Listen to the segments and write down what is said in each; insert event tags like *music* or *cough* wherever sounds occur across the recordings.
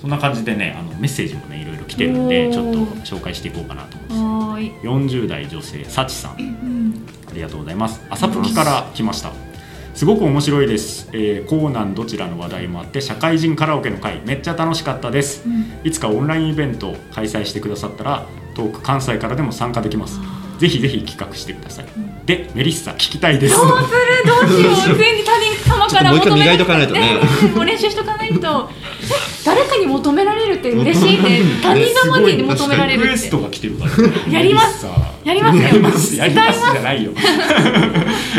そんな感じでねあのメッセージもねいろいろ来てるんでちょっと紹介していこうかなと思はい、います。40代女性さちさん。うん、ありがとうございます。朝吹きから来ました。すごく面白いです、えー、コーナンどちらの話題もあって社会人カラオケの会めっちゃ楽しかったです。いつかオンラインイベントを開催してくださったら遠く関西からでも参加できます。ぜひぜひ企画してください。でメリッサ聞きたいです。どうするどうしよう。ついに他人様からちょっともう一回磨いと求められかないとね。え *laughs* もう練習しとかないと。え誰かに求められるって嬉しいね。他人様に求められるって。エストが来てるから、ね、やります。やりますよ。*laughs* やります。やります。じゃないよ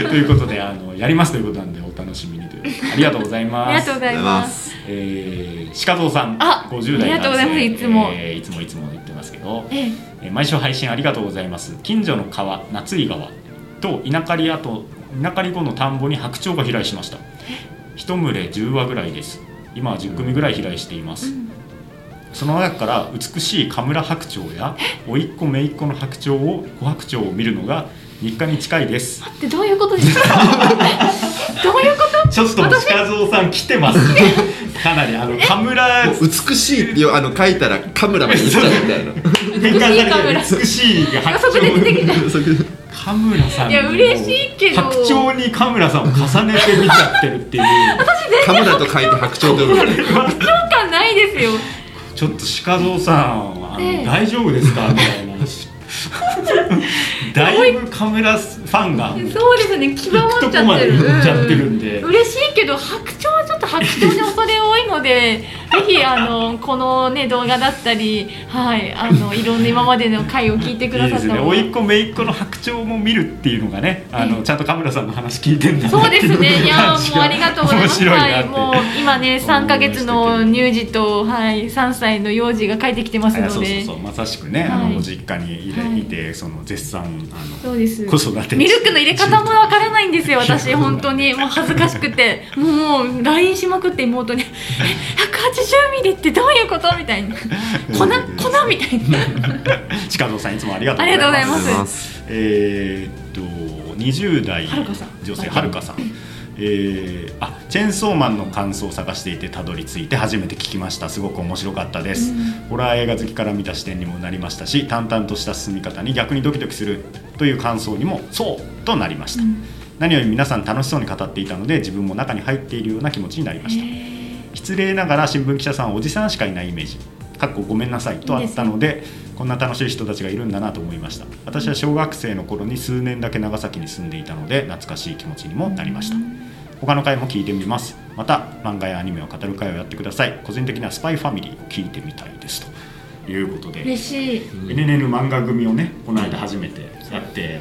ということであのやりますということなんでお楽しみにという。ありがとうございます。ありがとうございます。えー、鹿蔵さん。あ50代ありがとうございます。いつも。えーいつもいつも言ってますけど、ええ。えー毎週配信ありがとうございます。近所の川夏井川と稲刈り跡稲刈り後の田んぼに白鳥が飛来しました一群れ10羽ぐらいです。今は10組ぐらい飛来しています、その中から美しいカムラ白鳥や甥っ子姪っ子の白鳥を小白鳥を見るのが日課に近いです。ってどういうことですか？*laughs* どういうこと？ちょっと鹿蔵さん来てます。かなりあのカムラ美しいっていうあの書いたらカムラまで見ちゃうみたいな変換されてカムラ。美しいがあそこで出てきた。それカムラさんいや嬉しいけど。白鳥にカムラさんを重ねて見ちゃってるっていう。カムラと書いて白鳥と読む共感ないですよ。ちょっと鹿蔵さんあの、ええ。大丈夫ですか？みたいな。*laughs* だいぶカムラファンがそうですね極まっちゃってる。行っちゃってるんで。う嬉しいけど白鳥はちょっと白鳥に恐れ多いので *laughs* ぜひあのこのね動画だったりはいあのいろんな今までの回を聞いてくだいいですね。甥っ子姪っ子の白鳥も見るっていうのがねあのちゃんとカムラさんの話聞いてんだなそうですね。いや *laughs* って。もうありがとうございます。はい、もう今ね *laughs* 三ヶ月の乳児とはい三歳の幼児が帰ってきてますあそうそうので。そう。まさしくね、あはい。のご実家にいれ、はいその絶賛あのそうです。子育てミルクの入れ方もわからないんですよ。*laughs* 私本当に。もう恥ずかしくて、もう LINE しまくって妹に、え180ミリってどういうこと？みたいな、*laughs* 粉粉みたいな。*laughs* 鹿野さんいつもありがとうありがとうございます。えーっと20代女性はるかさんえーあチェーンソーマンの感想を探していてたどり着いて初めて聞きました。すごく面白かったです、ホラー映画好きから見た視点にもなりましたし淡々とした進み方に逆にドキドキするという感想にもそう。となりました、何より皆さん楽しそうに語っていたので自分も中に入っているような気持ちになりました。失礼ながら新聞記者さんはおじさんしかいないイメージ。かっこごめんなさいとあったのでこんな楽しい人たちがいるんだなと思いました。私は小学生の頃に数年だけ長崎に住んでいたので懐かしい気持ちにもなりました他の回も聞いてみます。また漫画やアニメを語る会をやってください。個人的にはスパイファミリーを聞いてみたいです。ということで。嬉しい。NNN 漫画組をねこの間初めてやって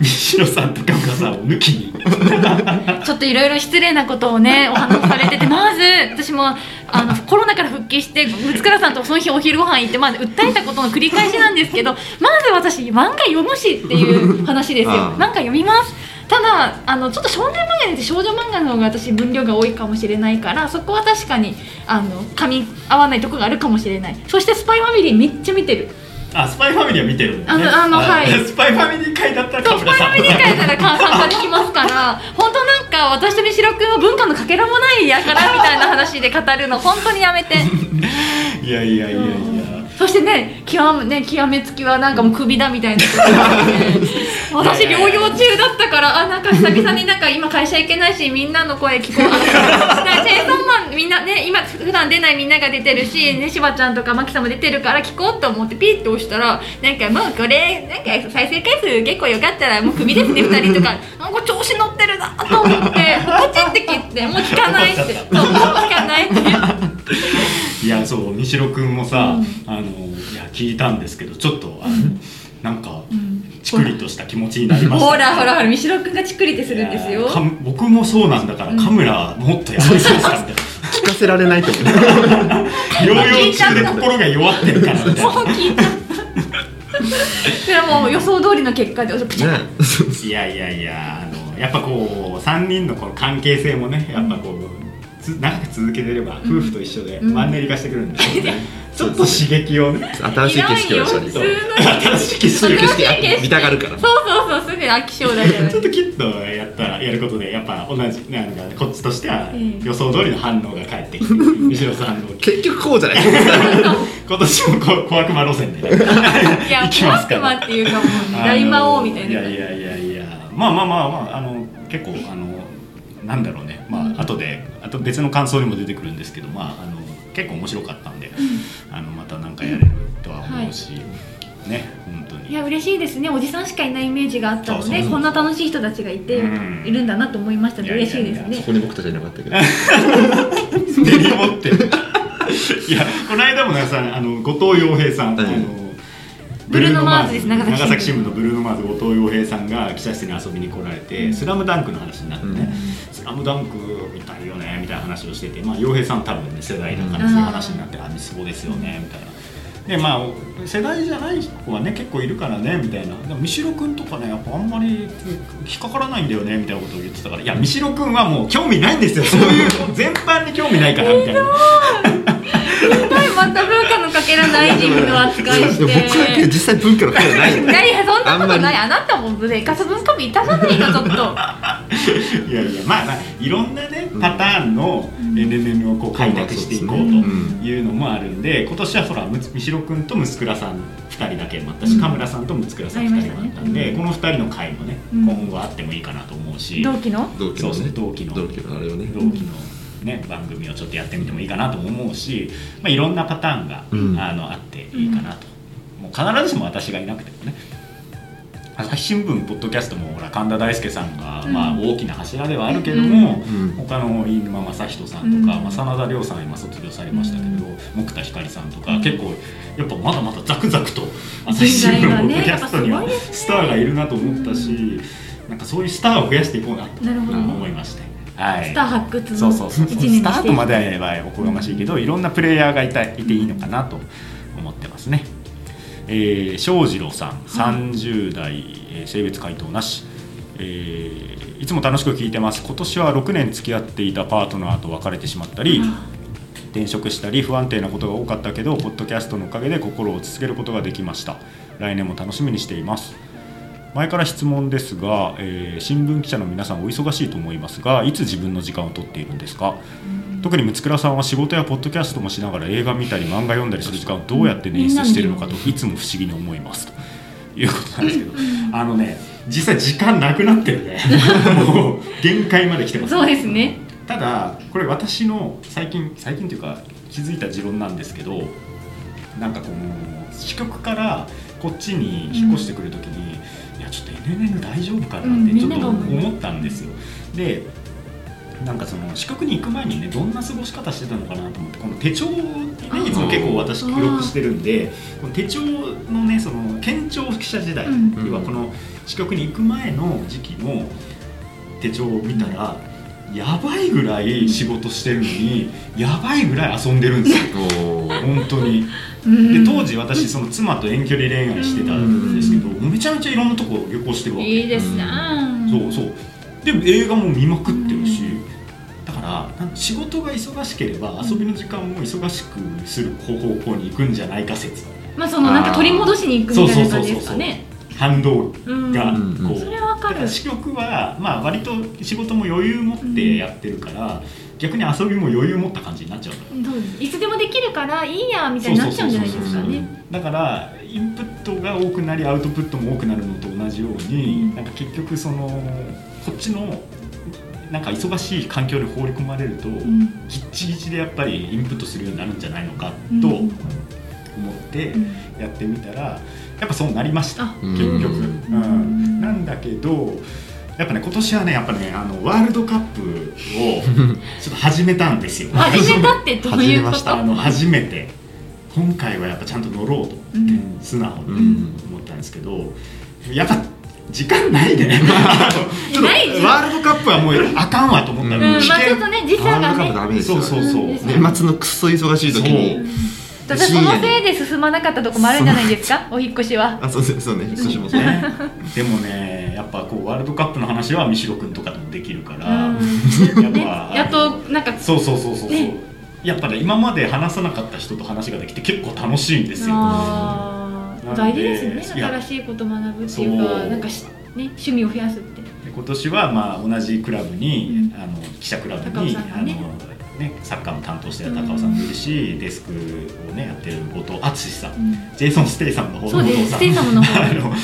西野さんとか岡さんを抜きに。*laughs* ちょっといろいろ失礼なことをねお話しされててまず私もあのコロナから復帰してムツカラさんとその日お昼ご飯行ってまず訴えたことの繰り返しなんですけどまず私漫画読むしっていう話ですよ。漫画読みますただあのちょっと少年漫画にて少女漫画の方が私分量が多いかもしれないからそこは確かにあの噛み合わないところがあるかもしれない。そして「スパイファミリー」めっちゃ見てる。あスパイファミリーは見てるね。あのあのはい。スパイファミリー会だったらトップカムラさんファミリー会なら参加できますから本当なんか私と三代君は文化のかけらもないやからみたいな話で語るの本当にやめて。*laughs* いやいやいやいや、そしてね極めね極めつきはなんかもう首だみたいな *laughs* 私療養中だったからあなんか久々になんか今会社行けないしみんなの声聞こう。あのだからチェーンソーマンみんなね今普段出ないみんなが出てるしねしばちゃんとかマキさんも出てるから聞こうと思ってピッと押したらなんかもうこれなんか再生回数結構よかったらもうクビですね2人とか。なんか調子乗ってるなと思ってポチって切ってもう聞かないって。そうもう聞かないって。いやそう西野君もさ、あのいや聞いたんですけどちょっとあの、なんか、チクリとした気持ちになりました。ほらほらほら三代君がチクリってするんですよ。僕もそうなんだから、カムラもっとやりそうですかみたいな。*laughs* 聞かせられないと思う。療養中で心が弱ってるからみたいもう聞いた。それはもう予想通りの結果でいやいやいやあのやっぱこう3人のこの関係性もねやっぱこう、つ長く続けてればうん。夫婦と一緒でうん。マンネリ化してくるんで、*laughs* ちょっと刺激をね。新しい景色を一緒に。新しい景色新しい景色見たがるから。そうそうそうすぐ飽き性だじゃないちょっとキュッとやったらやることでやっぱ同じなんかこっちとしてはうん予想通りの反応が返ってきて *laughs* 後ろさんの。結局こうじゃない。*laughs* 今年もこう小悪魔路線でねいや行きますから小悪魔っていうかもう大魔王みたいな。あのいやいやいやいや。まあまあまあまああの結構あのなんだろうね。まあ後であと別の感想にも出てくるんですけどまああの結構面白かったんで、あのまたなんかやれるとは思うし、ね本当に。いや嬉しいですね。おじさんしかいないイメージがあったのでこんな楽しい人たちがいてうん。いるんだなと思いましたので嬉しいですね。そこに僕たちはいなかったけど。*laughs* 根に持って。るいやこの間もねさあの後藤洋平さん、はい。あのブルーノマーズです。長崎新聞。のブルーノマーズ後藤洋平さんが記者室に遊びに来られて「うん。スラムダンクの話になってね「スラムダンクみたいよね」みたいな話をしててまあ洋平さん多分ね世代だからそういう話になって「あそうですよね」みたいな。でまあ世代じゃない子はね結構いるからねみたいな。でも三代君とかねやっぱあんまり引っかからないんだよねみたいなことを言ってたから。いや三代君はもう興味ないんですよ。そういう全般に興味ないからみたいな。はい。また文化のかけらない自分の扱いして。僕は実際文化の会じゃないよ。いやいやそんなことない。ああなたもブレーカス文化部いたじゃないかちょっと。いやいやまあまあいろんなねパターンのうん。NNN をこう開拓していこうとうん。いうのもあるんで今年はほらむつ三代君と息倉さん2人だけもあったし、うん。神村さんと息倉さん2人もあったんで、ありこの2人の会もね、うん。今後あってもいいかなと思うし。同期の？同期のね。同期の。同期のあれをね。同期の、ね、番組をちょっとやってみてもいいかなとも思うし、まあ、いろんなパターンが、うん。あのあっていいかなと、もう必ずしも私がいなくてもね朝日新聞ポッドキャストもほら神田大輔さんが、うん。まあ、大きな柱ではあるけども、うん。他の飯沼正人さんとか、うん。まあ、真田亮さんは今卒業されましたけど、木田光さんとか、結構やっぱまだまだザクザクと朝日新聞ポッドキャストにはスターがいるなと思ったし、なんかそういうスターを増やしていこうなと思いまして。はい。スター発掘のそうそうそうスタートまではおこがましいけどいろんなプレイヤーがいたいていいのかなと思ってますね、えー、庄次郎さん30代、えー性別回答なし、えーいつも楽しく聞いてます。今年は6年付き合っていたパートナーと別れてしまったり転職したり不安定なことが多かったけどポッドキャストのおかげで心を落ち着けることができました。来年も楽しみにしています。前から質問ですが、えー新聞記者の皆さんお忙しいと思いますがいつ自分の時間を取っているんですか？特に六倉さんは仕事やポッドキャストもしながら映画見たり漫画読んだりする時間をどうやって捻出しているのかといつも不思議に思いますということなんですけど。あのね実際時間なくなってるね。*laughs* もう限界まで来てます。そうですね。ただこれ私の最近最近というか気づいた持論なんですけどなんかこの支局からこっちに引っ越してくるときに、いやちょっと NNN 大丈夫かなうんってちょっと思ったんですよ。でなんかその支局に行く前にねどんな過ごし方してたのかなと思ってこの手帳にねいつも結構私記録してるんでこの手帳のねその県庁記者時代、うん。要はこの支局に行く前の時期の手帳を見たら、やばいぐらい仕事してるのにやばいぐらい遊んでるんですよ。本当に。うん。で当時私その妻と遠距離恋愛してたんですけど、めちゃめちゃいろんなとこ旅行してるわけ。いいですな。そうそう。でも映画も見まくってるし、だから仕事が忙しければ遊びの時間も忙しくする方向に行くんじゃないか説。まあそのなんか取り戻しに行くみたいな感じですかね。反動うんがうん。こう、それわかる。支局は、まあ、割と仕事も余裕持ってやってるから、逆に遊びも余裕持った感じになっちゃううです？いつでもできるからいいやみたいになっちゃうんじゃないですかね。だからインプットが多くなりアウトプットも多くなるのと同じように、うん。なんか結局そのこっちのなんか忙しい環境に放り込まれると、うん。ギッチギチでやっぱりインプットするようになるんじゃないのかうん。と思ってうん。やってみたらやっぱそうなりました。あ結局、うん。うん。なんだけどやっぱね今年はねやっぱねあのワールドカップを *laughs* ちょっと始めたんですよ。始めたってどういうこと？あの初めて。今回はやっぱちゃんと乗ろうと。思って、うん。素直にうん。思ったんですけどやっぱ時間ないね。ち *laughs* ょワールドカップはもうあかんわと思ったうんら、うん。危険。まあちょっとね時差がワールドカップねダメですよそうそうそう、うん年末のくっそ忙しい時にそう。ただそのせいで進まなかったとこもあるんじゃないですか？お引っ越しは。あそうですそうね引っ越しもそう。ね、でもねやっぱこうワールドカップの話は三代君とかでもできるから、うん。やっね。ぱやっとなんかそうそうそうそうそう、ね。やっぱね今まで話さなかった人と話ができて結構楽しいんですよ。大事ですね。いや新しいこと学ぶっていうかそう。なんかし、ね、趣味を増やすって。で今年はまあ同じクラブに、うん。あの記者クラブに、あのねサッカーも担当してた高尾さんもいるし、デスクをねやってる後藤淳さん、うん。ジェイソン・ステイサムの方の後藤さん。の方。*laughs* あの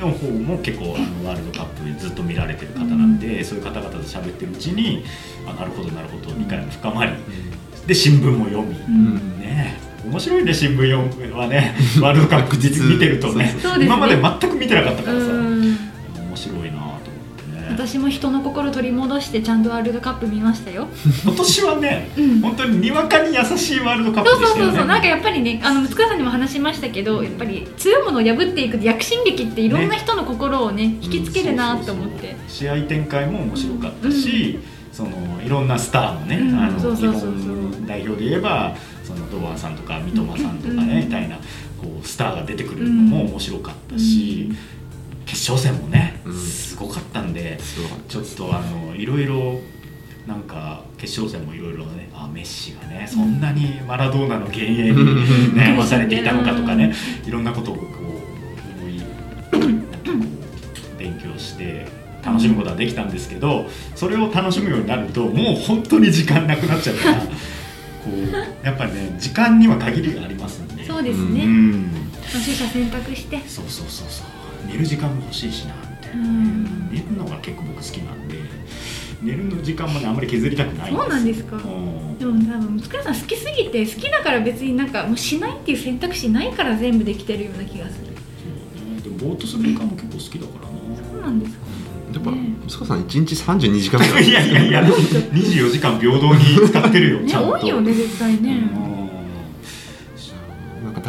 の方も結構あのワールドカップずっと見られてる方なんで、そういう方々と喋ってるうちにあなるほどなるほど理解も深まり、で新聞も読み、うん。ね。面白いね新聞読むはね。*laughs* ワールドカップ実見てるとね。ね。今まで全く見てなかったからさ、うん。面白いな私も人の心取り戻してちゃんとワールドカップ見ましたよ。*laughs* 今年はね、うん。本当ににわかに優しいワールドカッそうプでしたよねそう。そうそうなんかやっぱりねあの塚さんにも話しましたけどやっぱり強いものを破っていく躍進劇っていろんな人の心をね引きつけるなと思って、そうそうそう試合展開も面白かったし、そのいろんなスターのね、うん。あの日そうそうそうそう。本代表で言えばその堂安さんとか三笘さんとかね、うん。みたいなこうスターが出てくるのも面白かったし、うん決勝戦もね、うん。すごかったんで、ちょっとあのいろいろなんか決勝戦もいろいろねあメッシがねそんなにマラドーナの幻影に *laughs* 悩まされていたのかとかねいろんなことをこう思い勉強して楽しむことはできたんですけどそれを楽しむようになるともう本当に時間なくなっちゃうから *laughs* こうやっぱりね時間には限りがありますんで。うそうですね、ん。取捨選択して。そうそうそうそう寝る時間も欲しいしなみたいな、うん。寝るのが結構僕好きなんで寝るの時間もねあんまり削りたくないんですそうなんですか？うん。でも多分塚さん好きすぎて好きだから別になんかもうしないっていう選択肢ないから全部できてるような気がする。そうね。でもぼーっとする時間も結構好きだからな。そうなんですか？やっぱね息子さん一日32時間ぐらい。いやいやいや24時間平等に使ってるよ *laughs* ねちゃんと。多いよね絶対ね、うん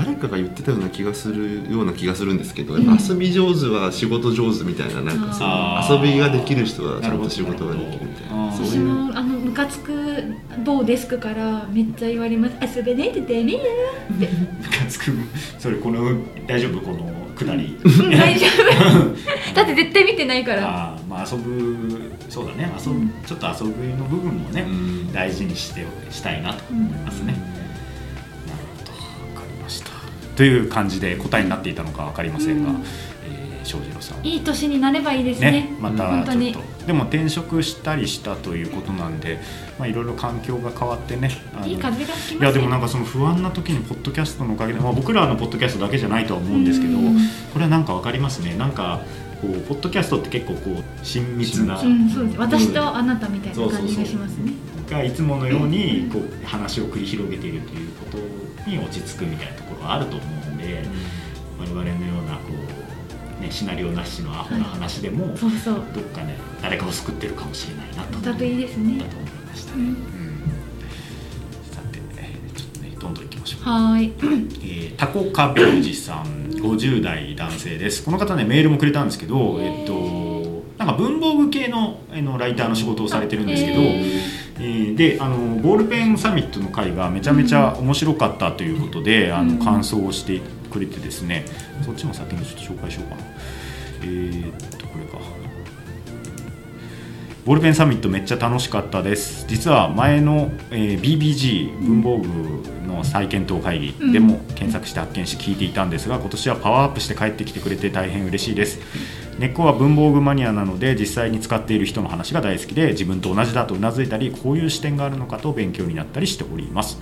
誰かが言ってたような気がするような気がするんですけど、うんやっぱ遊び上手は仕事上手みたいななんかその遊びができる人はちゃんと仕事ができるみたいな。そういう。もあのムカつく某デスクからめっちゃ言われます遊べないとダメよって。*laughs* ムカつく。それこの大丈夫このくだり。うん大丈夫。*laughs* だって絶対見てないから。あーまあ遊ぶそうだね。遊ぶ、うん。ちょっと遊びの部分もね、うん。大事にしてしたいなと思いますね、なるほど分かりましたという感じで答えになっていたのか分かりませんが、うん。えー、庄司郎さん。いい年になればいいですね。ね、またちょっと。でも転職したりしたということなんでまあいろいろ環境が変わってねいい風が吹きますいやでもなんかその不安な時にポッドキャストのおかげで、まあ、僕らのポッドキャストだけじゃないとは思うんですけどうん。これはなんか分かりますね。なんかこうポッドキャストって結構こう親密なうんそうです。私とあなたみたいな感じがしますね。がいつものようにこう話を繰り広げているということに落ち着くみたいなところはあると思うんで我々のようなこう、ね、シナリオなしのアホな話でも、そうそう。どっかね誰かを救ってるかもしれないなと。だといいですね。だと思いました。ね、うん。ちょっとねどんどんいきましょうはーい。えータコカベルジさん50代男性です。この方ねメールもくれたんですけどえっとなんか文房具系のあのライターの仕事をされてるんですけど、へえーであのボールペンサミットの会がめちゃめちゃ面白かったということで、あうん。の感想をしてくれてですねそっちも先にちょっと紹介しようかな。えーっとこれ。かボールペンサミットめっちゃ楽しかったです。実は前の、えー BBG 文房具の再検討会議でも検索して発見し聞いていたんですが今年はパワーアップして帰ってきてくれて大変嬉しいです。根っこは文房具マニアなので実際に使っている人の話が大好きで自分と同じだとうなずいたりこういう視点があるのかと勉強になったりしております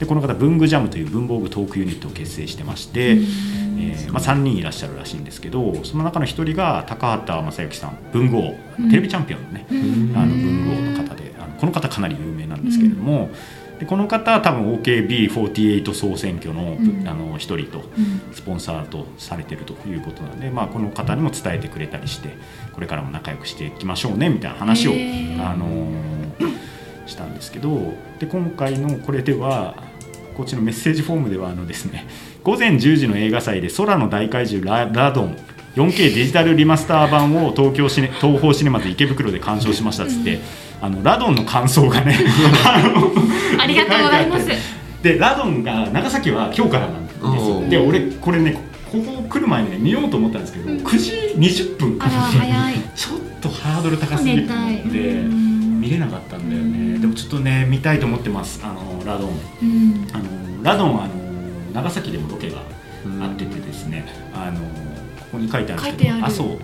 でこの方文具ジャムという文房具トークユニットを結成してまして、えーまあ、3人いらっしゃるらしいんですけどその中の1人が高畑正幸さん文豪テレビチャンピオンのね、あの文豪の方であのこの方かなり有名なんですけれども、でこの方は多分 OKB48 総選挙の,、うん。あの一人とうん。スポンサーとされてるということなんで、まあ、この方にも伝えてくれたりしてこれからも仲良くしていきましょうねみたいな話を、あのーしたんですけどで今回のこれではこっちのメッセージフォームではあのですね午前10時の映画祭で空の大怪獣ララドン 4K デジタルリマスター版を東京シネ東宝シネマズ池袋で鑑賞しましたっつって、あのラドンの感想がね *laughs* ありがとうございます。でラドンが長崎は今日からなんですおよー。で俺これねここ来る前にね見ようと思ったんですけど、うん。9時20分あら早い。*laughs* ちょっとハードル高すぎてい見れなかったんだよね、うん。でもちょっとね見たいと思ってます。あのラドン。うん。あのラドンはあの長崎でもロケがうん。あっててですね、あのここに書いてあるんですけど阿蘇の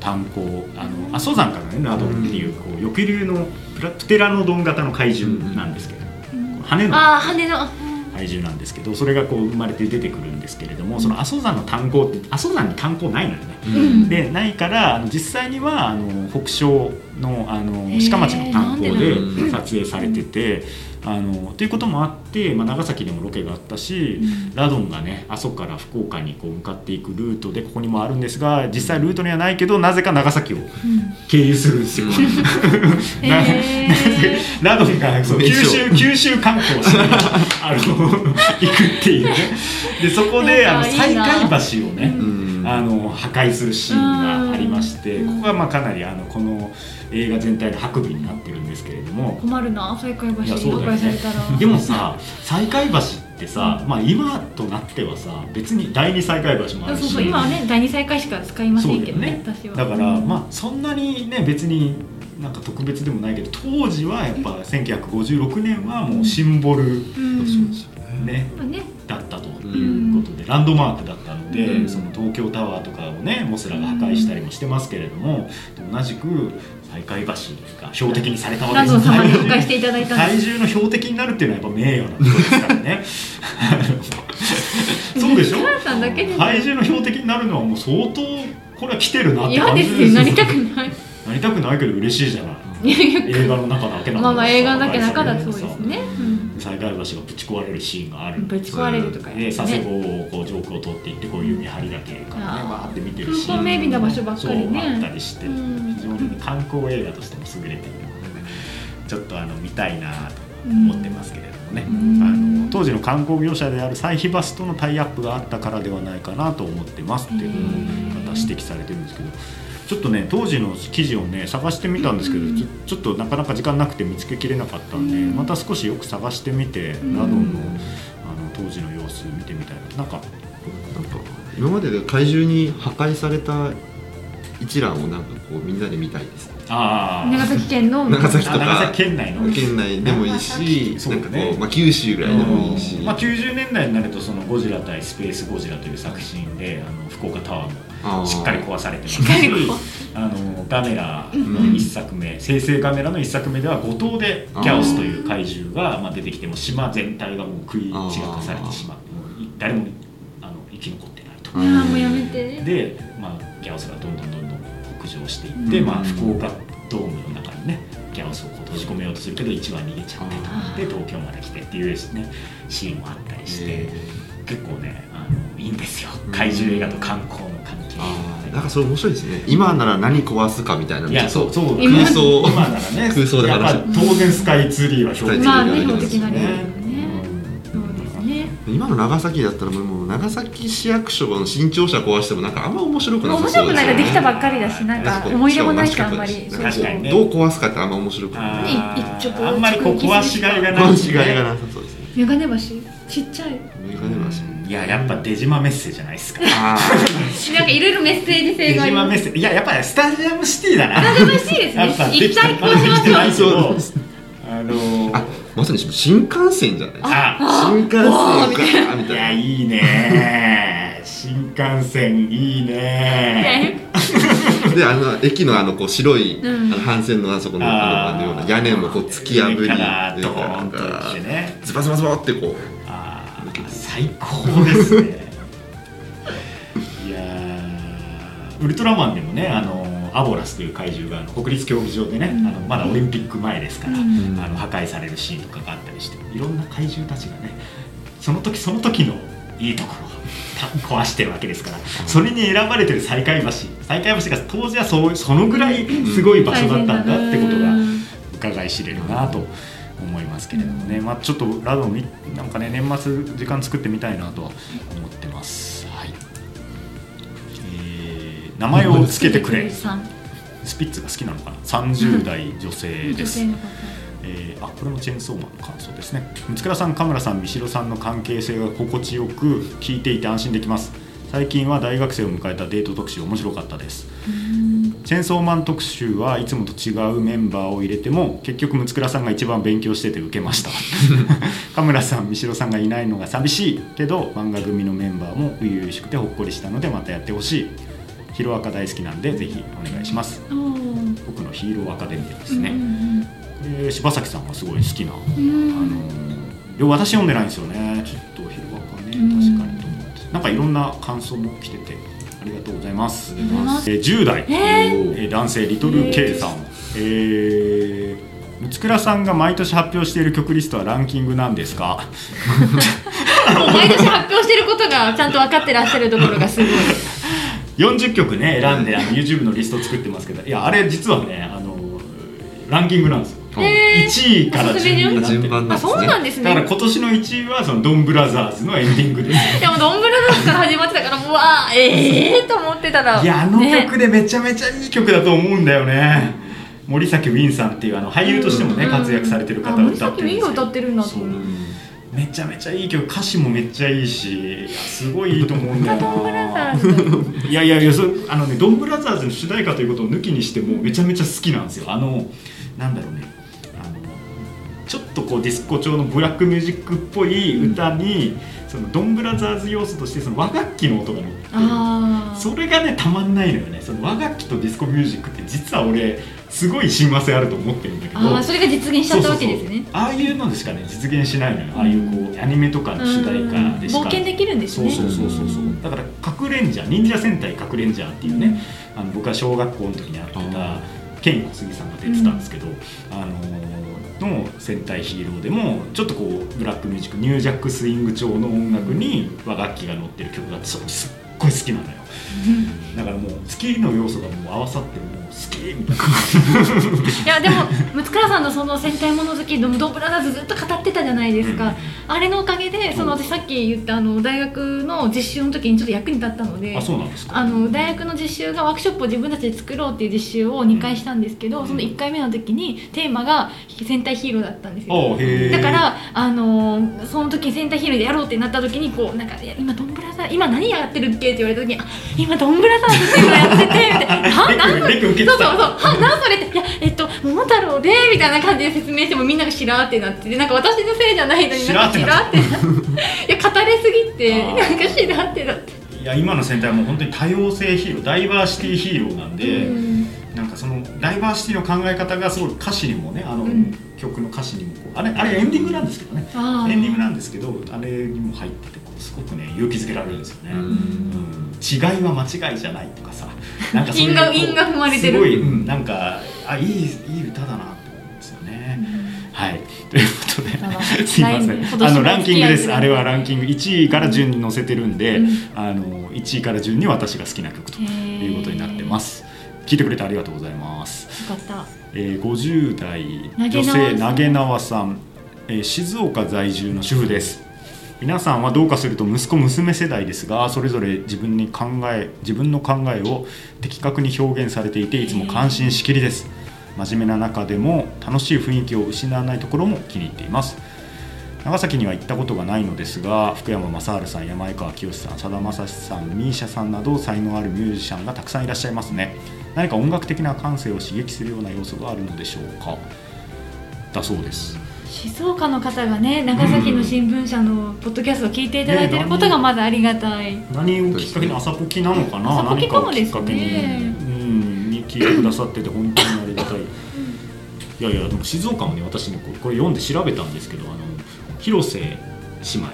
炭鉱。あの阿蘇山からねラドンっていうこう翼流のプラプテラノドン型の怪獣なんですけど、うん。羽の。ああ羽の怪獣なんですけどそれがこう生まれて出てくるんですけれどもその阿蘇山の炭鉱って阿蘇山に炭鉱ないのよね。うん。でないからあの実際にはあの北昇のあの鹿町の炭鉱で撮影されててあのっていうこともあって、まあ、長崎でもロケがあったし、うん。ラドンがね阿蘇から福岡にこう向かっていくルートでここにもあるんですが実際ルートにはないけどなぜか長崎をうん。経由するんですよ。*laughs* ラドンがそう名九所州九州観光しにあの行くっていうね。でそこであのなんかいいな。西海橋をね、うん。あの破壊するシーンがありましてうん。ここがまあかなりあのこの映画全体の白尾になってるんですけれども。困るな再開橋破壊されたら。でもさ西海橋ってさ、まあ、今となってはさ別に第二西海橋もあるし。そうそう今はね第二再開しか使いませんけどねそう私は。だから、うんまあそんなにね別になんか特別でもないけど当時はやっぱ1956年はもうシンボル、ね。だったということで、ランドマークだったので、うん。その東京タワーとかをねモスラが破壊したりもしてますけれども、同じく西海橋が標的にされたわけラですンドン様に破壊していただいたんです。体重の標的になるっていうのはやっぱ名誉なことですからね。*laughs* そうでしょ？体重の標的になるのはもう相当これは来てるなって嫌で感じすよ。なりたくないなりたくないけど嬉しいじゃない。映画の中だけなんだまあまあ映画だけ中ださそうですね、西海橋がぶち壊れるシーンがある。うん、ぶち壊れるとかやで佐世ね保をこう上空を通っていってこういう見張りだけからねあーって見てるし風光明媚な場所ばっかりね。そうあったりして、うん。非常に観光映画としても優れているので、ちょっとあの見たいなと思ってますけれどもね、うん。あの当時の観光業者であるサイヒバスとのタイアップがあったからではないかなと思ってますっていうのをまた指摘されてるんですけどちょっとね当時の記事をね探してみたんですけど、うんちょちょっとなかなか時間なくて見つけきれなかったんで、うんまた少しよく探してみて、んラドンのあの当時の様子見てみたいな。なんかなんか今までで怪獣に破壊された一覧をなんかこうみんなで見たいですね。あ長崎県の。*laughs* 長崎とか。あ長崎県内の、県内でもいいし、そうだねなんかこう、まあ、九州ぐらいでもいいし、まあ、90年代になるとその「ゴジラ対スペースゴジラ」という作品であの福岡タワーあーもしっかり壊されてますししっかり壊あのガメラの一作目、生成ガメラの一作目では五島でギャオスという怪獣がまあ出てきても島全体がもう食い散らかされてしまう。もうい誰もあの生き残ってないと。いやーもうやめてで、まあ、ギャオスがどんどんどんどん北上していって、うん。まあ、福岡ドームの中にねギャオスをこう閉じ込めようとするけど1羽逃げちゃってあーで東京まで来てっていうですねシーンもあったりして、へ結構ねあのいいんですよ。怪獣映画と観光のなんかそれ面白いですね。今なら何壊すかみたいな。のいやそうそう。今空想。今ならね。空想で話やっぱ当然スカイツリーは標的まあね標標的なりますよね。うん。そうですね今の長崎だったらもう長崎市役所の新庁舎壊してもなんかあんま面白くなさ面そうですよね。白くないできたばっかりだしなんか思い入れもないしあんまり確かにね。どう壊すかってあんま面白くない。あね一直ーあんまりこう壊しがいがない *laughs* 壊しがいがなさそうですね。メガネ橋。ちっちゃい。メガネ橋いややっぱ出島メッセじゃないですか。あ *laughs* なんかいろいろメッセージ性出があります。島メッセいややっぱりスタジアムシティだな。羨ましいですやっぱね一体こうしましょう。あのーあまさに新幹線じゃないですか。あ新幹線か。みいたいな。やいいね。新幹線いいね。*laughs* であの駅のあのこう白い、うん。あの帆船のあそこのあのあのような屋根もこう突き破りとなんかズバズバズバってこう最高ですね。いやーウルトラマンでもねあのアボラスという怪獣があの国立競技場でね、うん。あのまだオリンピック前ですから、うん。あの破壊されるシーンとかがあったりしていろんな怪獣たちがねその時その時のいいところをた壊してるわけですからそれに選ばれてる西海橋西海橋が当時はそうそのぐらいすごい場所だったんだってことが伺い知れるなと思いますけれどもね、まあ、ちょっとラドンみなんかね年末時間作ってみたいなとは思ってます。はい。えー名前をつけてくれ。スピッツが好きなのかな？30代女性です。えーあこれもチェーンソーマンの感想ですね。六倉さん神村さん三代さんの関係性が心地よく聞いていて安心できます最近は大学生を迎えたデート特集面白かったです。チェーンソーマン特集はいつもと違うメンバーを入れても結局六倉さんが一番勉強してて受けました。*laughs* 神村さん三代さんがいないのが寂しいけど漫画組のメンバーも初々しくてほっこりしたのでまたやってほしい。ヒロアカ大好きなんでぜひお願いします。僕のヒーローアカデミアですね、う柴崎さんがすごい好きな、あの私読んでないんですよね。ちょっとヒロアカねうん。確かになんかいろんな感想も来ててありがとうございます。ます。えー10代、えー？えー男性リトル K さん。えー、六倉さんが毎年発表している曲リストはランキングなんですか？*laughs* 毎年発表してることがちゃんと分かってらっしゃるところがすごい。40曲ね選んであの YouTube のリストを作ってますけどいやあれ実はねあのランキングなんですよ、1位から順になってる。順番なんあそうなんですね。だから今年の1位はそのドンブラザーズのエンディングです。*laughs* でもドンブラザーズから始まってたからうわーええー、と思ってたら。いやあのね曲でめちゃめちゃいい曲だと思うんだよね。森崎ウィンさんっていうあの俳優としてもね、うん。活躍されてる方あが歌ってるんです森崎ウィンが歌ってるんだう。思う。めちゃめちゃいい曲歌詞もめっちゃいいしすごいいいと思うんだよドンブラザなーズ。いやいやいやそあのねドンブラザーズの主題歌ということを抜きにしてもめちゃめちゃ好きなんですよ。あのなんだろうねちょっとこうディスコ調のブラックミュージックっぽい歌に、そのドンブラザーズ要素としてその和楽器の音が乗ってそれがねたまんないのよね。その和楽器とディスコミュージックって実は俺すごい親和性あると思ってるんだけどそれが実現しちゃったわけですね。そうそうそう。ああいうのでしかね実現しないのよ。ああいうこうアニメとかの主題歌でしか。冒険できるんですね。そうそうそうそうだから「核レンジャー忍者戦隊核レンジャー」っていうね、あの僕は小学校の時に会ってたケン小杉さんが出てたんですけど、あのーの戦隊ヒーローでもちょっとこうブラックミュージックニュージャックスイング調の音楽に和楽器が乗ってる曲がすす。っごい好きなのよ。だからもう好きの要素がもう合わさってもう好きみたいな。*laughs* いやでも六倉さんのその戦隊もの好きドンブラザーズずっと語ってたじゃないですか、あれのおかげでその私さっき言ったあの大学の実習の時にちょっと役に立ったのであそうなんですか。あの大学の実習がワークショップを自分たちで作ろうっていう実習を2回したんですけど、うん。その1回目の時にテーマが戦隊ヒーローだったんですよ。だからあのーその時戦隊ヒーローでやろうってなった時にこうなんか今ドンブラザー今何やってるっけって言われた時にあ今ドンブラザーズっていうのやっててみたいな。*laughs* は何それそうそうそう。は何それって。いやえっと桃太郎でみたいな感じで説明してもみんながしらーってなっててなんか私のせいじゃないのになんかしらーってなっていや語りすぎてなんかしらーってなって。いや今の戦隊はもう本当に多様性ヒーローダイバーシティヒーローなんで、うんなんかそのダイバーシティの考え方がすごい歌詞にもねあの、うん。曲の歌詞にもこうあれあれエンディングなんですけどね。エンディングなんですけどあれにも入っててこうすごくね勇気づけられるんですよね、違いは間違いじゃないとかさなんかそういう韻がこう韻が踏まれてる。すごい、うん、なんかあいいいい歌だなって思うんですよね、はい。*laughs* ということですいません。あのランキングです。あれはランキング。1位から順に載せてるんで、うん。あの1位から順に私が好きな曲ということになってます聞いてくれてありがとうございます、よかった。えー、50代女性投げ縄さん、えー静岡在住の主婦です。皆さんはどうかすると息子娘世代ですがそれぞれ自分に考え自分の考えを的確に表現されていていつも感心しきりです。真面目な中でも楽しい雰囲気を失わないところも気に入っています。長崎には行ったことがないのですが福山雅治さん山井川清さんさだまさしさん MISIA さんなど才能あるミュージシャンがたくさんいらっしゃいますね何か音楽的な感性を刺激するような要素があるのでしょうか？だそうです。静岡の方がね長崎の新聞社のポッドキャストを聞いていただいていることがまだありがたい、何をきっかけに朝ポキなのかな？朝ポキかもですね。何かをきっかけに、うん、に聞いてくださってて本当にありがたい。いやいやでも静岡もね私ねこれこれ読んで調べたんですけどあの広瀬姉妹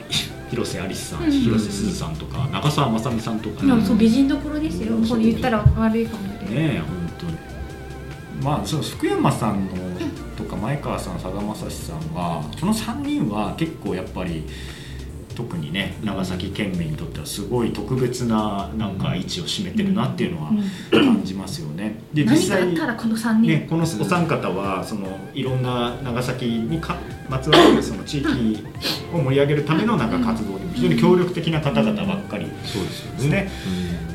広瀬アリスさん、うん。広瀬すずさんとか長澤まさみさんとかいやそう美人どころですよ、うん。これ言ったら悪いかもねえ本当に。まあそう福山さんのとか前川さんさだまさしさんはこの3人は結構やっぱり特にね長崎県民にとってはすごい特別ななんか位置を占めてるなっていうのは感じますよね。で何かあったらこの3人、ね、このお三方はそのいろんな長崎にかまつわるその地域を盛り上げるためのなんか活動非常に協力的な方々ばっかりですね。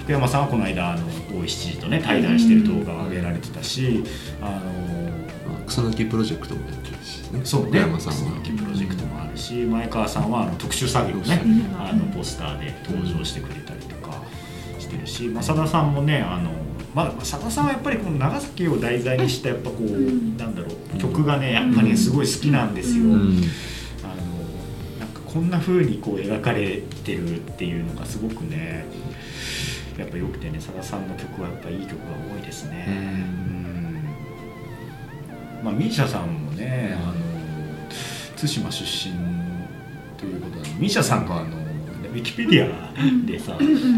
福山さんはこの間あの大石知事とね対談してる動画を上げられてたし、あのクスノキプロジェクトもやってるしね。そうね小山さんは。楠木プロジェクトもあるし前川さんはあの特殊作業ね、うんあのポスターで登場してくれたりとかしてるし、まあ、佐田さんもねあの、まあ、佐田さんはやっぱりこの長崎を題材にしたやっぱこう、ん。なんだろう曲がねやっぱりねすごい好きなんですよ。こんな風にこう描かれてるっていうのがすごくねやっぱ良くてねさださんの曲はやっぱいい曲が多いですね。うん。まあ、ミーシャさんもね、あの対馬出身ということでミーシャさんがあのウィキペディアでさ、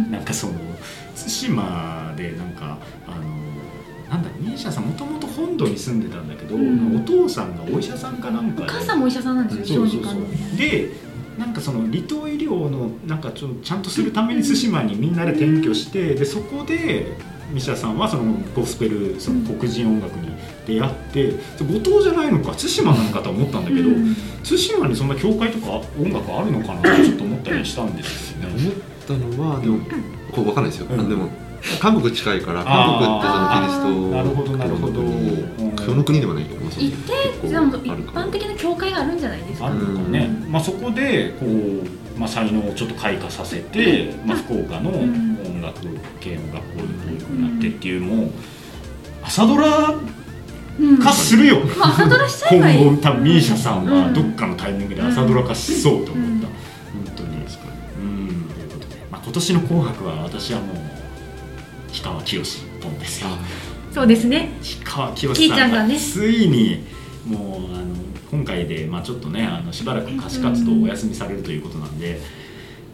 なんかその対馬でなんかあのなんだミーシャさんもともと本土に住んでたんだけど、うん。お父さんがお医者さんかなんかで。お母さんもお医者さんなんですよ小児科の。でなんかその離島医療のなんかちょちゃんとするために対馬にみんなで転居してでそこでミシャさんはそのゴスペルその黒人音楽に出会って後藤じゃないのか対馬なのかと思ったんだけど、うん対馬にそんな教会とか音楽あるのかなってちょっと思ったりしたんですよね。思ったのはでもこう分かんないですよ、うん。あでも韓国近いから韓国ってそのキリストなるほどなるほど。の国その国ではないけど、まあ一定結でも一般的な教会があるんじゃないですか？あるのかね、まあ、そこでこう、まあ、才能をちょっと開花させて、まあ、福岡のん。音楽系の学校にこういうふうになってっていうもう朝ドラうん化するよ、まあ朝ドラしちゃえばいい。*laughs* 今後多分ミーシャさんはうん。どっかのタイミングで朝ドラ化しそうと思った、うん。本当にうん。ということで、まあ、今年の「紅白」は私はもう氷川きよし一本ですよ。そうですね。氷川きよきしさんがついにもうあの今回で、まあ、ちょっとねあのしばらく歌手活動をお休みされるということなんで、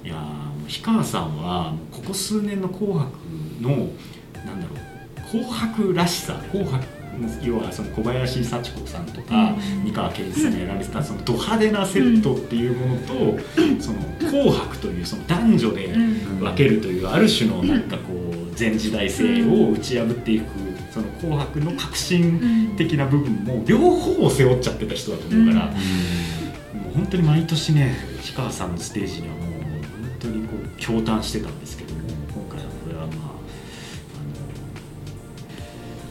いやーもう氷川さんはここ数年の「紅白」のなんだろう「紅白」らしさ「紅白」要はその小林幸子さんとか、うん三河健一さんがやられてたそのド派手なセットっていうものと、その「紅白」というその男女でうん。分けるというある種のなんかこう前時代性を打ち破っていくその「紅白」の革新的な部分も両方を背負っちゃってた人だと思うから、もう本当に毎年ね氷川さんのステージにはもう本当にこう驚嘆してたんですけども今回はこれはまああの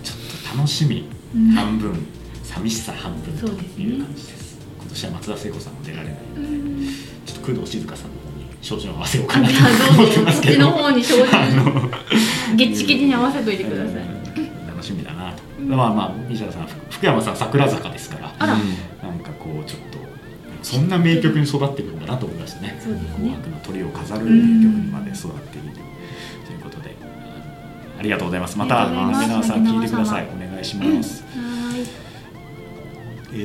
ちょっと楽しみうん。半分、寂しさ半分という感じです。今年は松田聖子さんも出られないので、うん。ちょっと工藤静香さんの方に照準を合わせようかあなと思ってますけど。の方に照あ準のゲッチゲチに合わせといてください。うん。楽しみだなと、うん。まあまあ西田さんふ福山さん桜坂ですから。あら。なんかこうちょっとそんな名曲に育ってるんだなと思いましたね。紅白の鳥を飾る名曲にまで育っているということで。ありがとうございます。またありがとうございます。皆さん聞いてください。お願いします、はーい。え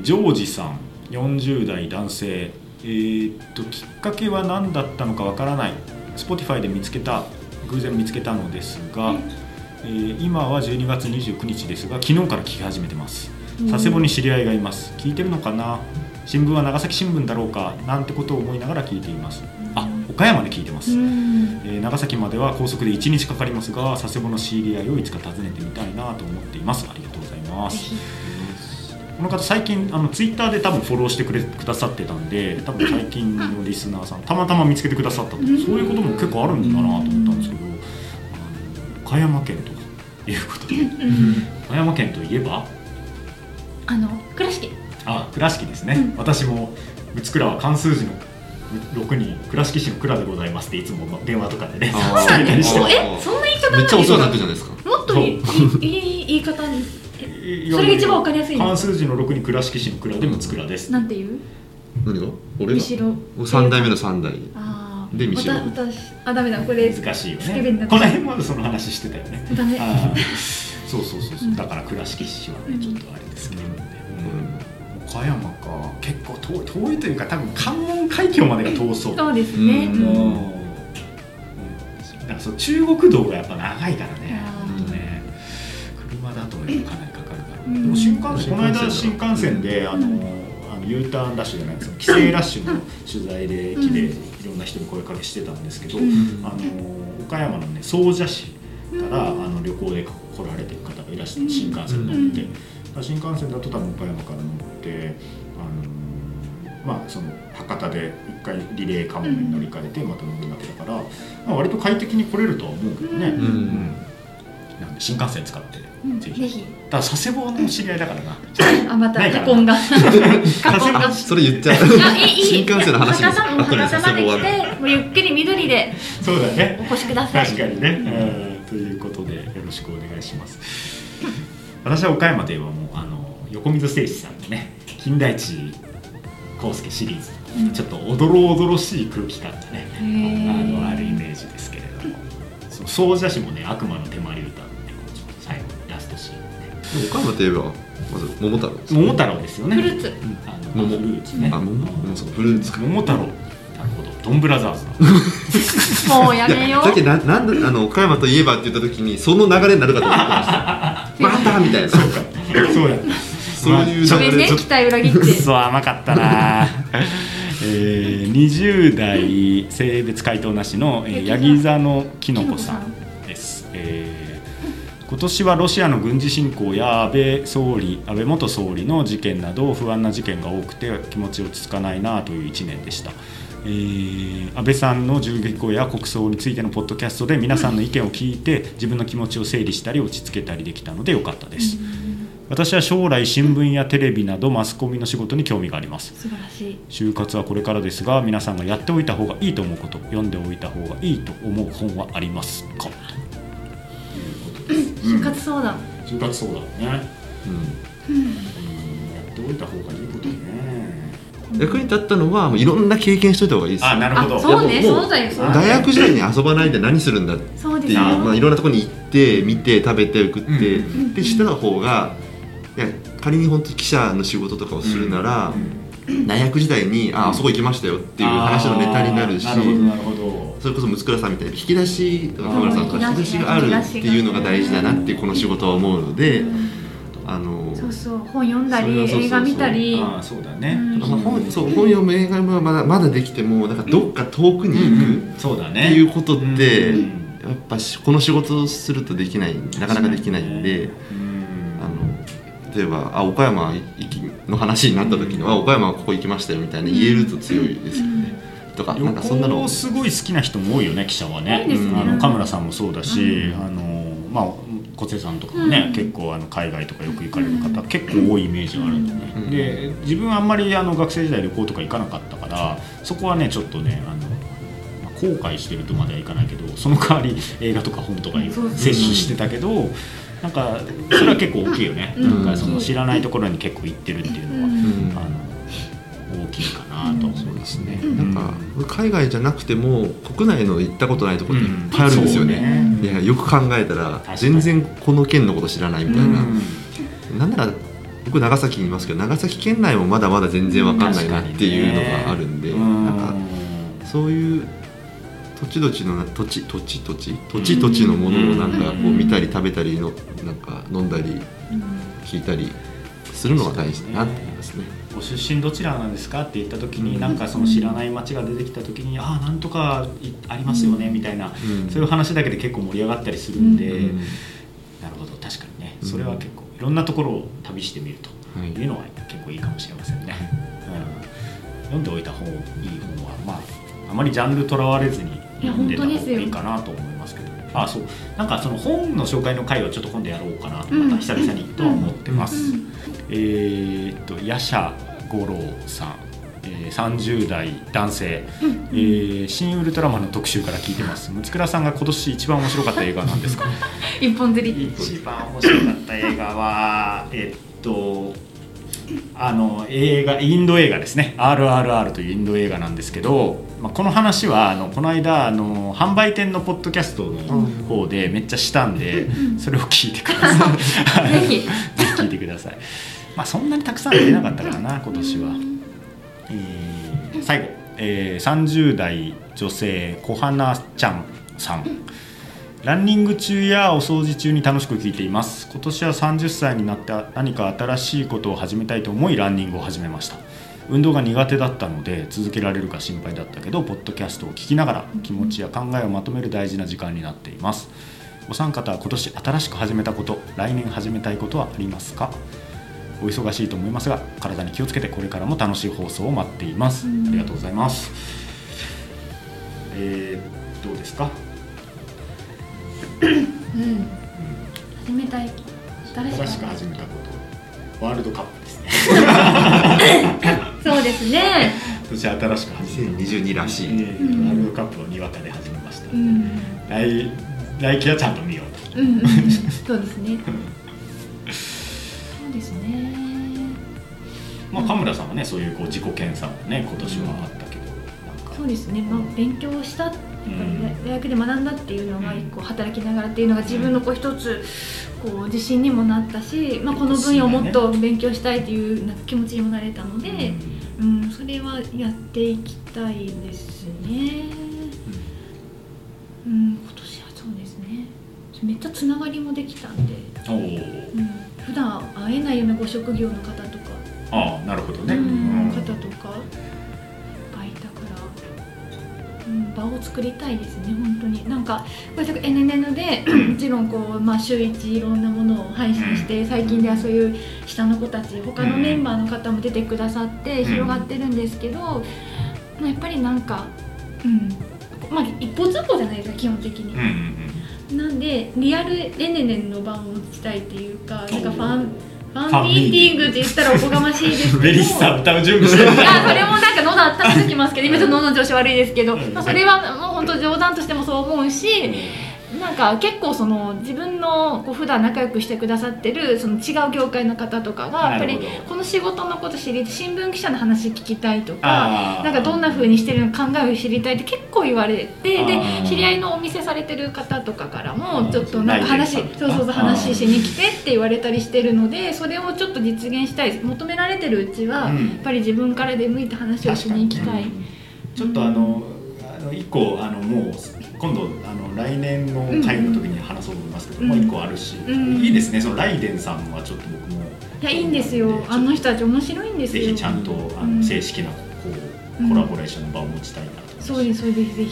ージョージさん。40代男性えーっときっかけは何だったのかわからない。Spotify で見つけた偶然見つけたのですが、えー今は12月29日ですが昨日から聞き始めてます。うん。佐世保に知り合いがいます。聞いてるのかな？新聞は長崎新聞だろうか？なんてことを思いながら聞いています。あ岡山で聞いてます、うん。えー長崎までは高速で1日かかりますが佐世保の知り合いをいつか訪ねてみたいなと思っています。ありがとうございます。この方最近あのツイッターで多分フォローしてくれくださってたんで多分最近のリスナーさんたまたま見つけてくださったとそういうことも結構あるんだなと思ったんですけどあの岡山県ということで。岡山県といえばあの倉敷。あ倉敷ですね、うん。私もうち倉は漢数字の6に倉敷市の倉でございますっていつもま電話とかでねえ *laughs* たりしてあーえそんな言い方めっちゃお世話になってるるじゃないですか。もっといい言い方に。いそれが一番わかりやすいんです漢数字の6に倉敷市の倉でもつ倉です。なんて言う？何が？俺が？後ろ3代目の3代。でミシロわた私。あダメだ。これ難しいよね。この辺までその話してたよね。*laughs* ダメ。*laughs* そうそうそうそう、うん。だから倉敷市はうん。ねちょっとあれですけど、うん。岡山か結構遠い遠いというか多分関門海峡までが遠そうそうですねうん。からそう中国道がやっぱ長いからね。あー。ほんとね車だとねかなりも新幹線この間新新幹線で、あのうん。あの U ターンラッシュじゃないですか帰省ラッシュの取材で駅でうんいろんな人に声かけしてたんですけど、うん。あの岡山のね総社市から、あの旅行で来られてる方がいらっしゃって新幹線乗って、うん。新幹線だと多分岡山から乗ってあのまあその博多で一回リレーカモメに乗り換えてまた乗るわけだから、まあ、割と快適に来れるとは思うけどね、うん。うんなんで新幹線使ってうんぜひ。ただ佐世保の知り合いだからな。*laughs* あまた過婚が。*laughs* 過婚が。それ言っちゃう。新幹線の話です。博多まで来佐世保は。てもうゆっくり緑で。そうだね。お越しください。確かにね、うん。ということでよろしくお願いします。私は岡山ではもうあの横溝正史さんのね金田一耕介シリーズ、うん。ちょっとおどろおどろしい空気感がねあのあるイメージですけれども。そう総社市もね悪魔の手まり歌岡山といえばまず桃太郎です桃太郎ですよね。フルーツ。あの桃。フルーツね。あ桃？桃そうフルーツか。桃太郎。なるほど。ドンブラザーズだ。*laughs* もうやめよう。だけどななんであの岡山といえばって言った時にその流れになるかと思ってました。*laughs* またみたいな。そうや。そういうごめんれちょっ期待裏切って。くそ甘かったな。*laughs* えー、20代性別回答なしの、えー、ヤギ座のきのこさんです、えー今年はロシアの軍事侵攻や安倍総理安倍元総理の事件など不安な事件が多くて気持ち落ち着かないなという1年でした、えー安倍さんの銃撃後や国葬についてのポッドキャストで皆さんの意見を聞いて自分の気持ちを整理したり落ち着けたりできたのでよかったです、私は将来新聞やテレビなどマスコミの仕事に興味があります。素晴らしい。就活はこれからですが皆さんがやっておいた方がいいと思うこと読んでおいた方がいいと思う本はありますか？就活相談就活そうだね、うん。うん、やっておいた方がいいことね。役に立ったのはもういろんな経験しといた方がいいですよ。あなるほど。あそうね。そうだよそうだよ。大学時代に遊ばないで何するんだっていう、まあ、いろんなところに行って見て食べて食って、うん。でしてた方がいや仮に本当に記者の仕事とかをするなら、*clears throat* 大学時代にああそこ行きましたよっていう話のネタになるしなるほどなるほど。それこそ六倉さんみたいに引き出しとかうん。田村さんとか引き出しがあるっていうのが大事だなってこの仕事は思うので、あのそうそう本読んだり映画見たり。ああそうだね、うん。まあ本そう本読む映画はまだまだできてもなんかどっか遠くに行くそうだね。っていうことって、うんやっぱしこの仕事をするとできないなかなかできないんで、うん。あの例えばあ岡山行きの話になった時には、岡山はここ行きましたよみたいな言えると強いですよね、とかなんかそんなの。旅行すごい好きな人も多いよね記者はね。多いですねあのカムラさんもそうだし、うあのまあ小瀬さんとかもね、うん。結構あの海外とかよく行かれる方、結構多いイメージがあるんでね、うん。で自分はあんまりあの学生時代旅行とか行かなかったからそこはねちょっとねあのまあ後悔してるとまではいかないけどその代わり映画とか本とか摂取してたけどなんかそれは結構大きいよね、うん。なんかその知らないところに結構行ってるっていうのは、あの大きいかなと思いますね。なんか海外じゃなくても国内の行ったことないところっていっぱいあるんですよね,、いやよく考えたら全然この県のこと知らないみたいな、うん。なんなら僕長崎にいますけど長崎県内もまだまだ全然わかんないなっていうのがあるんで、うん。なんかそういう土地土地の土地土地土地土地土地のものをなんかこう見たり食べたりのなんか飲んだり聞いたりするのが大事だなって思いますね。ご出身どちらなんですかって言った時になんかその知らない町が出てきた時にああなんとかいありますよねみたいな、うん。そういう話だけで結構盛り上がったりするんで、うん。なるほど確かにね。うん。それは結構いろんなところを旅してみるとはい。いうのは結構いいかもしれませんね、うん、読んでおいた方いい本はまああまりジャンルとらわれずに読んでた方がいいかなと思いますけどあそう。なんかその本の紹介の回をちょっと今度やろうかなとまた久々にとは思ってます、えーっとヤシャ五郎さん、えー、30代男性、えー新ウルトラマンの特集から聞いてます。六倉さんが今年一番面白かった映画なんですか？*laughs* 一本釣り。一番面白かった映画は *laughs* えっとあの映画インド映画ですね「RRR」というインド映画なんですけど、まあ、この話はあのこの間あの販売店のポッドキャストの方でめっちゃしたんで、それを聞いてください。*laughs* ぜひ。*laughs* ぜひ聞いてください。まあそんなにたくさん出なかったからな今年は、えー最後、えー30代女性小花ちゃんさん。ランニング中やお掃除中に楽しく聞いています。今年は30歳になって何か新しいことを始めたいと思いランニングを始めました運動が苦手だったので続けられるか心配だったけどポッドキャストを聞きながら気持ちや考えをまとめる大事な時間になっています。お三方は今年新しく始めたこと来年始めたいことはありますか？お忙しいと思いますが体に気をつけてこれからも楽しい放送を待っています。ありがとうございます。えー、どうですか？うん。始めたい。新しく始めたこと。ワールドカップそうですね。そして新しく始め2022らしい、えーワールドカップをにわかで始めました、うん来来季はちゃんと見ようと。うんうんうん。そうですね。そうですね。まあ、神村さんはねそういうこう自己検査もね今年はあったけど、そうですね、まあ、勉強した大学で学んだっていうのがうん一個働きながらっていうのが自分のこう一つこう自信にもなったし、まあ、この分野をもっと勉強したいっていう気持ちにもなれたので、うん、それはやっていきたいですね。うん、今年はそうですね。めっちゃつながりもできたんで、うん、普段会えないようなご職業の方とか、ああなるほどね、う場を作りたいですね本当に。なんかこれ NNN でもちろんこう、まあ、週一いろんなものを配信して最近ではそういう下の子たち他のメンバーの方も出てくださってん。広がってるんですけど、まあ、やっぱりなんかうん。まあ一方通行じゃないですか基本的に。なんでリアルレネネンの場を持ちたいっていうかなんかファンフファァンミーティングって言ったらおこがましいですけど。うんベリッサ歌う準備してる。いやそれもなんか喉温めてきますけど今ちょっと喉の調子悪いですけど、うん。まあ、それはもう本当冗談としてもそう思うしなんか結構その自分のこう普段仲良くしてくださってるその違う業界の方とかがやっぱりこの仕事のこと知り新聞記者の話聞きたいとかなんかどんな風にしてるのか考えを知りたいって結構言われてあでー知り合いのお店されてる方とかからあもー。ちょっとなんか話そうそうそう話しに来てって言われたりしてるのでそれをちょっと実現したい求められてるうちはうん。やっぱり自分から出向いて話をしに行きたい。ちょっとあのあの一個あのもう今度あの来年の会の時に話そうと思いますけど、うん。もう一個あるし、うん。いいですね。そのライデンさんはちょっと僕もいやいいんですよ。あの人たち面白いんですぜよひちゃんとあうんの正式なこうコラボレーションの場を持ちたいなと思います。そうですそうですぜひ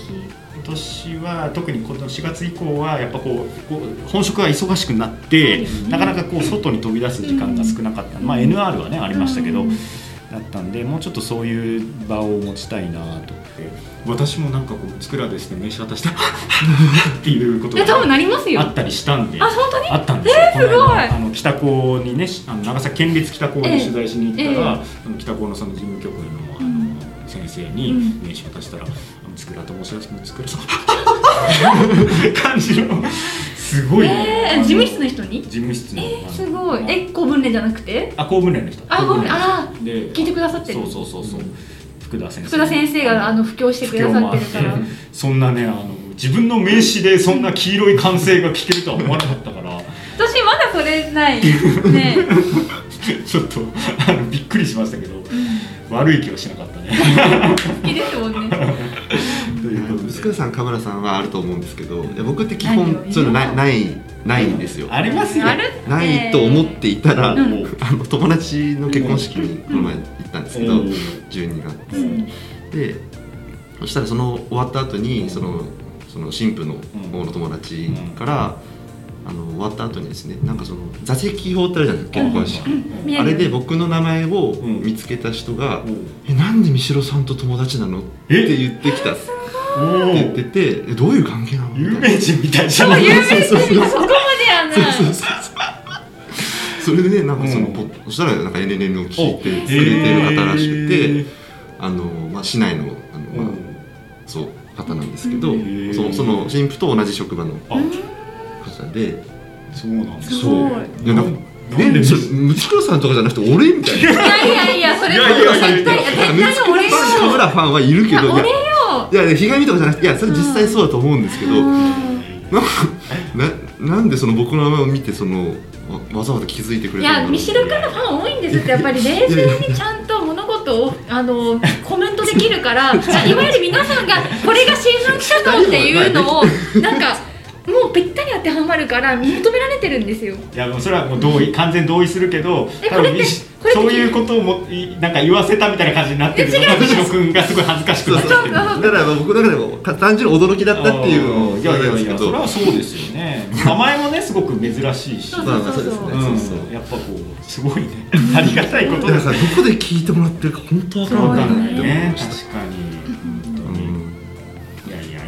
今年は特にこの4月以降はやっぱこう本職が忙しくなって、ね。なかなかこう外に飛び出す時間が少なかった、うんまあ NR はねありましたけど、うん。だったんでもうちょっとそういう場を持ちたいなと。思って私もなんかこう作らですね名刺渡して *laughs* っていうことがなりますよ。あったりしたんであ本当に？あったんですよ、このすごい。間あの北高にねあの長崎県立北高に取材しに行ったら、ええ。あの北高のその事務局のあの、うん。先生にうん。名刺渡したら「あのつくらと申しますつくらさん」*laughs* 感じのすごい、えー、事務室の人に？事務室の、あのすごい。え公文連じゃなくて？あ公文連の人。あ公文連。あで聞いてくださってる。そうそうそうそう福田先生。福田先生があの布教してくださってるから。*laughs* そんなねあの自分の名刺でそんな黄色い歓声が聞けるとは思わなかったから。私まだそれないね。*laughs* ちょっとあのびっくりしましたけど悪い気はしなかったね。好きですもんねということで臼倉さん、カ村さんはあると思うんですけど、僕って基本そういうのないないないんですよ。ありますよ。ないと思っていたら、うん。あの友達の結婚式にこの前行ったんですけど、うん。12月。うん。で、そしたらその終わった後にそのその新婦の方の友達から、あの終わった後にですね、なんかその座席表ってあるじゃないですか結婚式。あれで僕の名前をうん見つけた人がおう「えなんで三代さんと友達なの?」ってえ言ってきたってお言ってて「えどういう関係なの?」み有名人みたいじゃない？そう有名人そこまでやなそうそうそう。それでねなんかその、うん。ポそしたらなんか NNN を聞いておくれてる方らしくへてー。あの、まあ、市内のあの、まあうん。そう方なんですけど、うんそのその新婦と同じ職場のあ。方で。そうなんですすごい。いやなんかなんでえそれムツクロさんとかじゃなくて俺みたいな。いやいやいやそれもいやいやいや絶対絶対に俺よ。田村ファンはいるけどいやいや俺よいやいやひがみとかじゃなくていやそれ実際そうだと思うんですけど、うん。なんかななんでその僕の名前を見てそのわわざわざ気づいてくれいたんだろうやミシルからファン多いんですってやっぱり冷静にちゃんと物事をあのコメントできるから *laughs* いわゆる皆さんがこれが新聞記者像っていうのをなんかもうぴったり当てはまるから求められてるんですよ。いやもうそれはもう同意完全同意するけど多えこれって分みこれってそういうことをもいなんか言わせたみたいな感じになってるのが藤野君がすごい恥ずかしくなってる。だからまあ僕の中でもか単純に驚きだったっていういやいやいやそれはそうですよね。名前もねすごく珍しいし。そうそうですね。うんそう。やっぱこうすごいね。ありがたいことですだからさどこで聞いてもらってるか本当わからわかない。んないね。確かに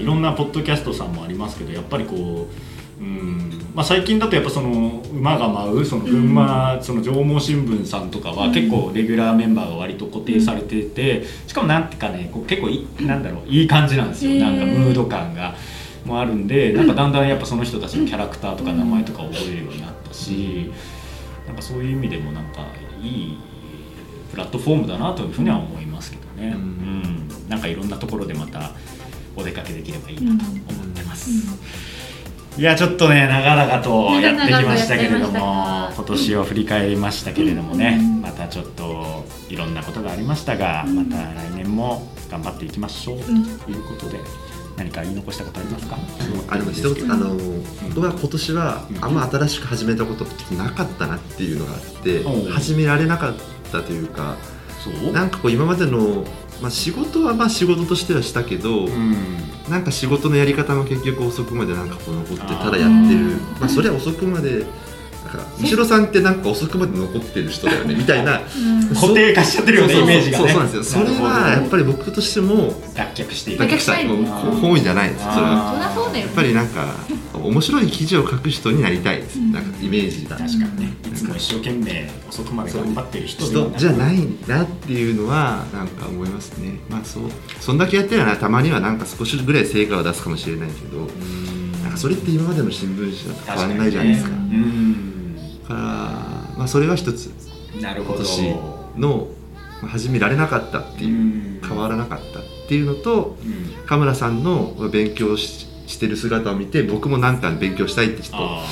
いろんなポッドキャストさんもありますけどやっぱりこう、うんまあ、最近だとやっぱその馬が舞うその群馬、その上毛新聞さんとかは結構レギュラーメンバーが割と固定されててしかもなんていうかねこう結構いいなんだろういい感じなんですよ。なんかムード感がもあるんでなんかだんだんやっぱその人たちのキャラクターとか名前とか覚えるようになったしなんかそういう意味でもなんかいいプラットフォームだなというふうには思いますけどね、ううんん。なんかいろんなところでまたお出かけできればいいなと思ってます。いやちょっとね長々とやってきましたけれどもが今年を振り返りましたけれどもね、うん。またちょっといろんなことがありましたが、うん。また来年も頑張っていきましょうということで、何か言い残したことありますか、あの一つあの僕は今年はあんま新しく始めたことってなかったなっていうのがあって始められなかったというかそう？なんかこう今までの、まあ、仕事はまあ仕事としてはしたけど、うん。なんか仕事のやり方も結局遅くまでなんかこう残ってただやってる。うんまあそれは遅くまでなんか後ろさんってなんか遅くまで残ってる人だよね *laughs* みたいな。固定化しちゃってるよねイメージがね。そうそうなんですよ。それはやっぱり僕としても脱却していく。だけしたい本意じゃないです。それは。そそうだよやっぱりなんか面白い記事を書く人になりたいです、うん。なんかイメージが。確かにね。いつも一生懸命遅くまで頑張ってる人じゃないいなっていうのはなんか思いますね。まあそう。そんだけやってるなたまにはなんか少しぐらい成果を出すかもしれないけどなんかそれって今までの新聞紙と変わんないじゃないですか。確にね。うん。だからまあそれは一つ。今なるほど。年のまあ始められなかったっていう変わらなかったっていうのとうん。カムラさんの勉強ししてる姿を見て僕もなんか勉強したいってちょっとあ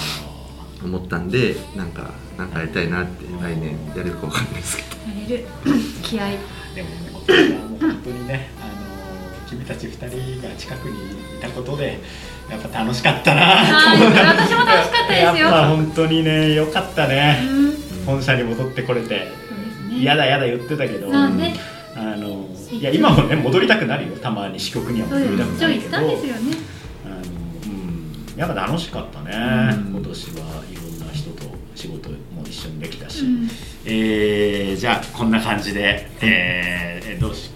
思ったんでなんかなんかやりたいなって来年やれるかわかんないですけど。やれる。*laughs* 気合い。ーでも今年はもう本当にねあの君たち二人が近くにいたことでやっぱ楽しかったな。はいと思った私も楽しかったですよ。やっぱ本当にね良かったうね、ん。本社に戻ってこれて。そうですね。嫌だ嫌だ言ってたけど、まあねあのいや今もね戻りたくなるよ。たまに支局には戻りたくなるけど。んですよね。あのうん。やっぱ楽しかったね、うん。今年はいろんな人と仕事も一緒にできたし、うん。えーじゃあこんな感じで、えーどうし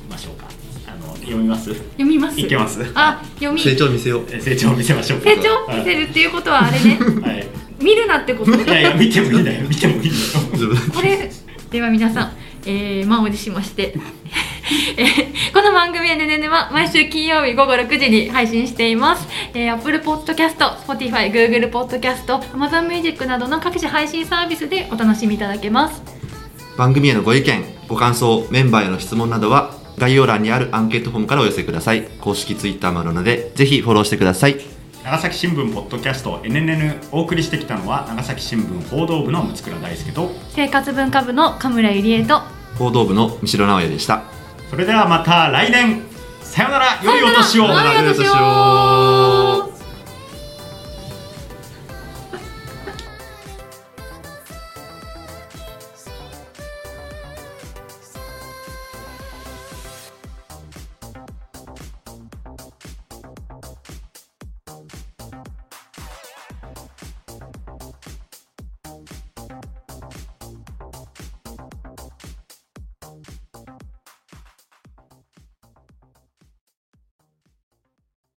読みます？読みます？いけます。あ読み。成長見せよう。え成長を見せましょう。か成長見せるっていうことはあれね。はい、見るなってこと？いやいや見てもいいんだよ見てもいい。んだよこれでは皆さん、えー、満を持しまして、*laughs* えーこの番組「ねねね」は毎週金曜日午後6時に配信しています、えー、Apple Podcast、Spotify、Google Podcast、Amazon Music などの各種配信サービスでお楽しみいただけます。番組へのご意見ご感想メンバーへの質問などは概要欄にあるアンケートフォームからお寄せください。公式ツイッターもあるのでぜひフォローしてください。長崎新聞ポッドキャスト NNN お送りしてきたのは長崎新聞報道部の六倉大輔と生活文化部の神村ゆりえと報道部の三代直也でした。それではまた来年。さよなら。良いお年を。良いお年を